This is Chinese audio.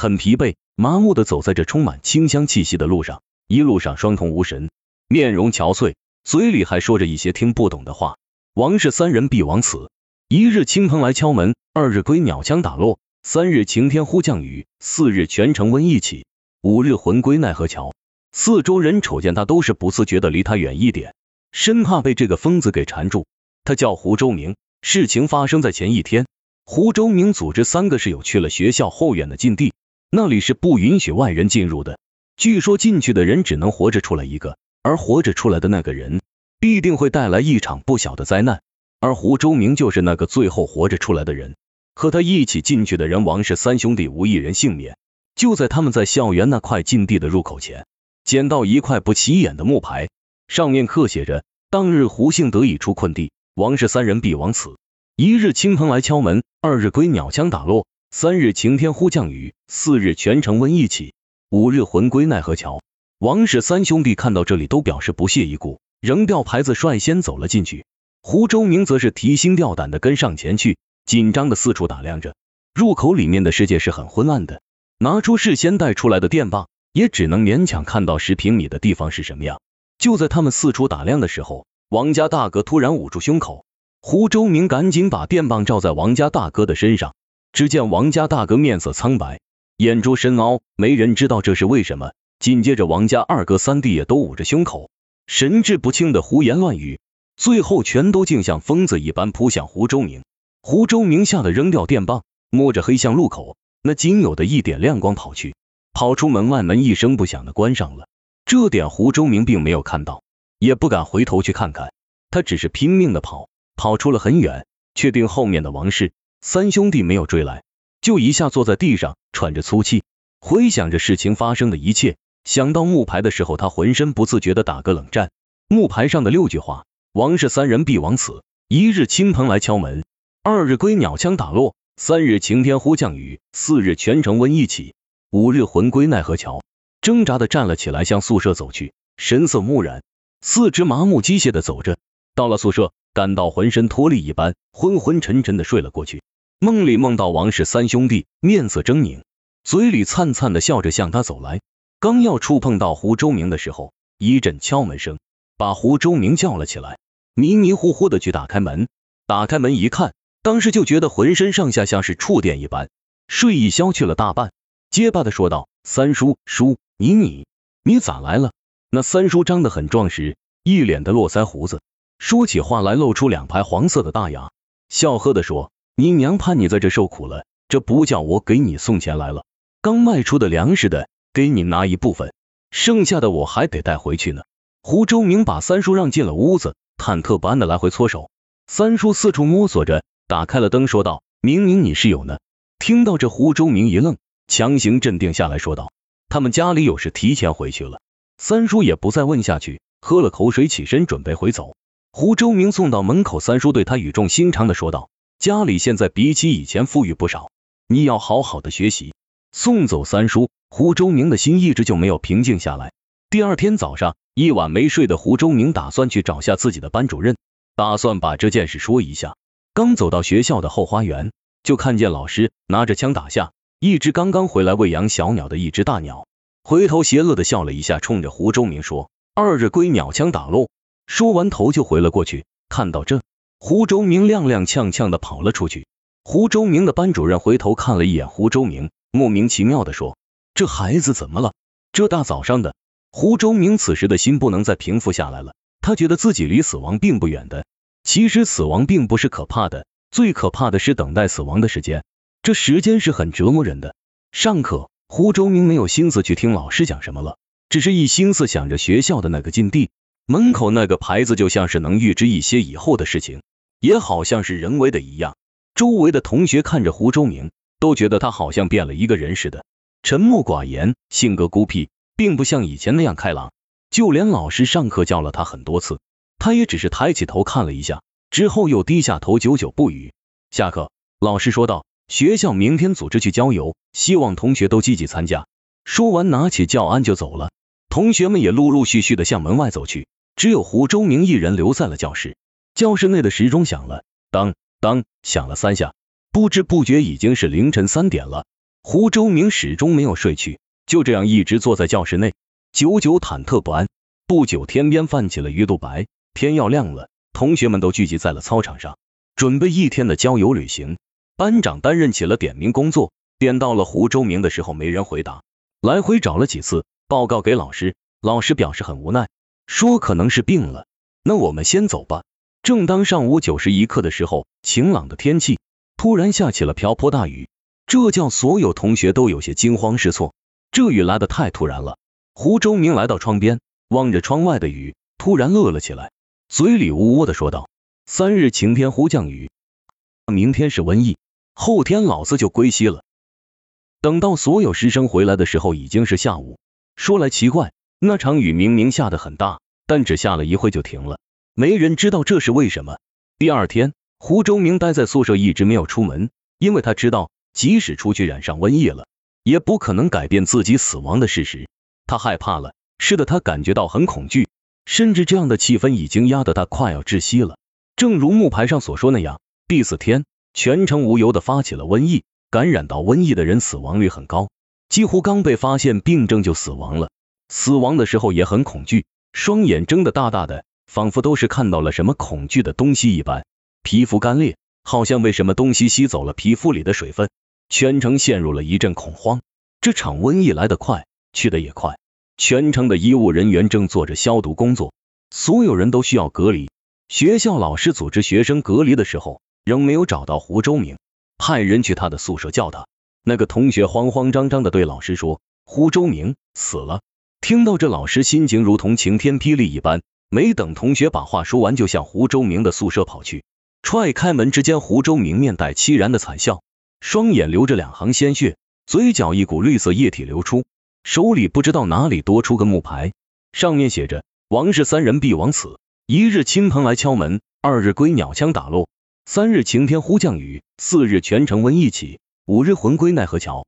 很疲惫，麻木的走在这充满清香气息的路上，一路上双瞳无神，面容憔悴，嘴里还说着一些听不懂的话。王氏三人必亡此。一日倾盆来敲门，二日归鸟枪打落，三日晴天忽降雨，四日全城瘟疫起，五日魂归奈何桥。四周人瞅见他都是不自觉的离他远一点，生怕被这个疯子给缠住。他叫胡周明，事情发生在前一天。胡周明组织三个室友去了学校后院的禁地，那里是不允许外人进入的。据说进去的人只能活着出来一个，而活着出来的那个人必定会带来一场不小的灾难。而胡周明就是那个最后活着出来的人。和他一起进去的人王氏三兄弟无一人幸免。就在他们在校园那块禁地的入口前。捡到一块不起眼的木牌，上面刻写着：当日胡姓得以出困地，王氏三人必亡此。一日倾盆来敲门，二日归鸟枪打落，三日晴天忽降雨，四日全城瘟疫起，五日魂归奈何桥。王氏三兄弟看到这里都表示不屑一顾，扔掉牌子率先走了进去。胡周明则是提心吊胆的跟上前去，紧张的四处打量着。入口里面的世界是很昏暗的，拿出事先带出来的电棒。也只能勉强看到十平米的地方是什么样。就在他们四处打量的时候，王家大哥突然捂住胸口，胡周明赶紧把电棒照在王家大哥的身上。只见王家大哥面色苍白，眼珠深凹，没人知道这是为什么。紧接着，王家二哥三弟也都捂着胸口，神志不清的胡言乱语，最后全都竟像疯子一般扑向胡周明。胡周明吓得扔掉电棒，摸着黑向路口那仅有的一点亮光跑去。跑出门外，门一声不响的关上了。这点胡周明并没有看到，也不敢回头去看看。他只是拼命的跑，跑出了很远，确定后面的王氏三兄弟没有追来，就一下坐在地上，喘着粗气，回想着事情发生的一切。想到木牌的时候，他浑身不自觉的打个冷战。木牌上的六句话：王氏三人必亡此。一日亲朋来敲门，二日归鸟枪打落，三日晴天忽降雨，四日全城瘟疫起。五日魂归奈何桥，挣扎的站了起来，向宿舍走去，神色木然，四肢麻木机械的走着。到了宿舍，感到浑身脱力一般，昏昏沉沉的睡了过去。梦里梦到王氏三兄弟面色狰狞，嘴里灿灿的笑着向他走来。刚要触碰到胡周明的时候，一阵敲门声把胡周明叫了起来，迷迷糊糊的去打开门。打开门一看，当时就觉得浑身上下像是触电一般，睡意消去了大半。结巴的说道：“三叔叔，你你你咋来了？”那三叔长得很壮实，一脸的络腮胡子，说起话来露出两排黄色的大牙，笑呵的说：“你娘怕你在这受苦了，这不叫我给你送钱来了。刚卖出的粮食的，给你拿一部分，剩下的我还得带回去呢。”胡周明把三叔让进了屋子，忐忑不安的来回搓手。三叔四处摸索着，打开了灯，说道：“明明你是有呢。”听到这，胡周明一愣。强行镇定下来说道：“他们家里有事，提前回去了。”三叔也不再问下去，喝了口水，起身准备回走。胡周明送到门口，三叔对他语重心长的说道：“家里现在比起以前富裕不少，你要好好的学习。”送走三叔，胡周明的心一直就没有平静下来。第二天早上，一晚没睡的胡周明打算去找下自己的班主任，打算把这件事说一下。刚走到学校的后花园，就看见老师拿着枪打下。一只刚刚回来喂养小鸟的一只大鸟，回头邪恶的笑了一下，冲着胡周明说：“二日归鸟枪打落。”说完头就回了过去。看到这，胡周明踉踉跄跄的跑了出去。胡周明的班主任回头看了一眼胡周明，莫名其妙的说：“这孩子怎么了？这大早上的。”胡周明此时的心不能再平复下来了，他觉得自己离死亡并不远的。其实死亡并不是可怕的，最可怕的是等待死亡的时间。这时间是很折磨人的。上课，胡周明没有心思去听老师讲什么了，只是一心思想着学校的那个禁地门口那个牌子，就像是能预知一些以后的事情，也好像是人为的一样。周围的同学看着胡周明，都觉得他好像变了一个人似的，沉默寡言，性格孤僻，并不像以前那样开朗。就连老师上课叫了他很多次，他也只是抬起头看了一下，之后又低下头，久久不语。下课，老师说道。学校明天组织去郊游，希望同学都积极参加。说完，拿起教案就走了。同学们也陆陆续续的向门外走去，只有胡周明一人留在了教室。教室内的时钟响了，当当响了三下，不知不觉已经是凌晨三点了。胡周明始终没有睡去，就这样一直坐在教室内，久久忐忑不安。不久，天边泛起了鱼肚白，天要亮了，同学们都聚集在了操场上，准备一天的郊游旅行。班长担任起了点名工作，点到了胡周明的时候，没人回答，来回找了几次，报告给老师，老师表示很无奈，说可能是病了。那我们先走吧。正当上午九时一刻的时候，晴朗的天气突然下起了瓢泼大雨。这叫所有同学都有些惊慌失措，这雨来的太突然了。胡周明来到窗边，望着窗外的雨，突然乐了起来，嘴里呜呜的说道：“三日晴天忽降雨，明天是瘟疫，后天老子就归西了。”等到所有师生回来的时候，已经是下午。说来奇怪，那场雨明明下的很大，但只下了一会就停了，没人知道这是为什么。第二天，胡周明待在宿舍，一直没有出门，因为他知道。即使出去染上瘟疫了，也不可能改变自己死亡的事实。他害怕了，是的，他感觉到很恐惧，甚至这样的气氛已经压得他快要窒息了。正如木牌上所说那样，第四天，全城无由的发起了瘟疫，感染到瘟疫的人死亡率很高，几乎刚被发现病症就死亡了。死亡的时候也很恐惧，双眼睁得大大的，仿佛都是看到了什么恐惧的东西一般，皮肤干裂。好像为什么东西吸走了皮肤里的水分，全城陷入了一阵恐慌。这场瘟疫来得快，去得也快。全城的医务人员正做着消毒工作，所有人都需要隔离。学校老师组织学生隔离的时候，仍没有找到胡周明，派人去他的宿舍叫他。那个同学慌慌张张的对老师说：“胡周明死了。”听到这，老师心情如同晴天霹雳一般，没等同学把话说完，就向胡周明的宿舍跑去。踹开门之间，胡周明面带凄然的惨笑，双眼流着两行鲜血，嘴角一股绿色液体流出，手里不知道哪里多出个木牌，上面写着“王氏三人必亡此”。一日亲朋来敲门，二日归鸟枪打落，三日晴天忽降雨，四日全城瘟疫起，五日魂归奈何桥。